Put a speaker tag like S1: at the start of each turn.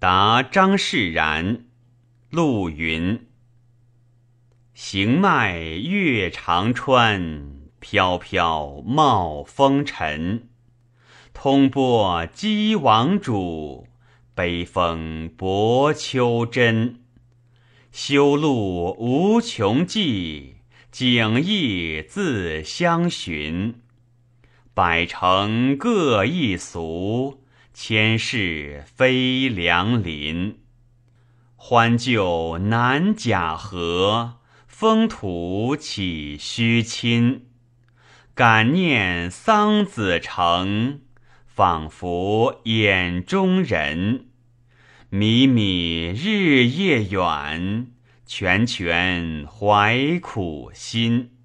S1: 答张释然。陆云：行迈越长川，飘飘冒风尘。通波击王主，悲风薄秋真。修路无穷迹，景异自相寻。百城各异俗，千世非良邻。欢旧难假和，风土岂须亲？感念桑梓城。仿佛眼中人，靡靡日夜远，泉泉怀苦心。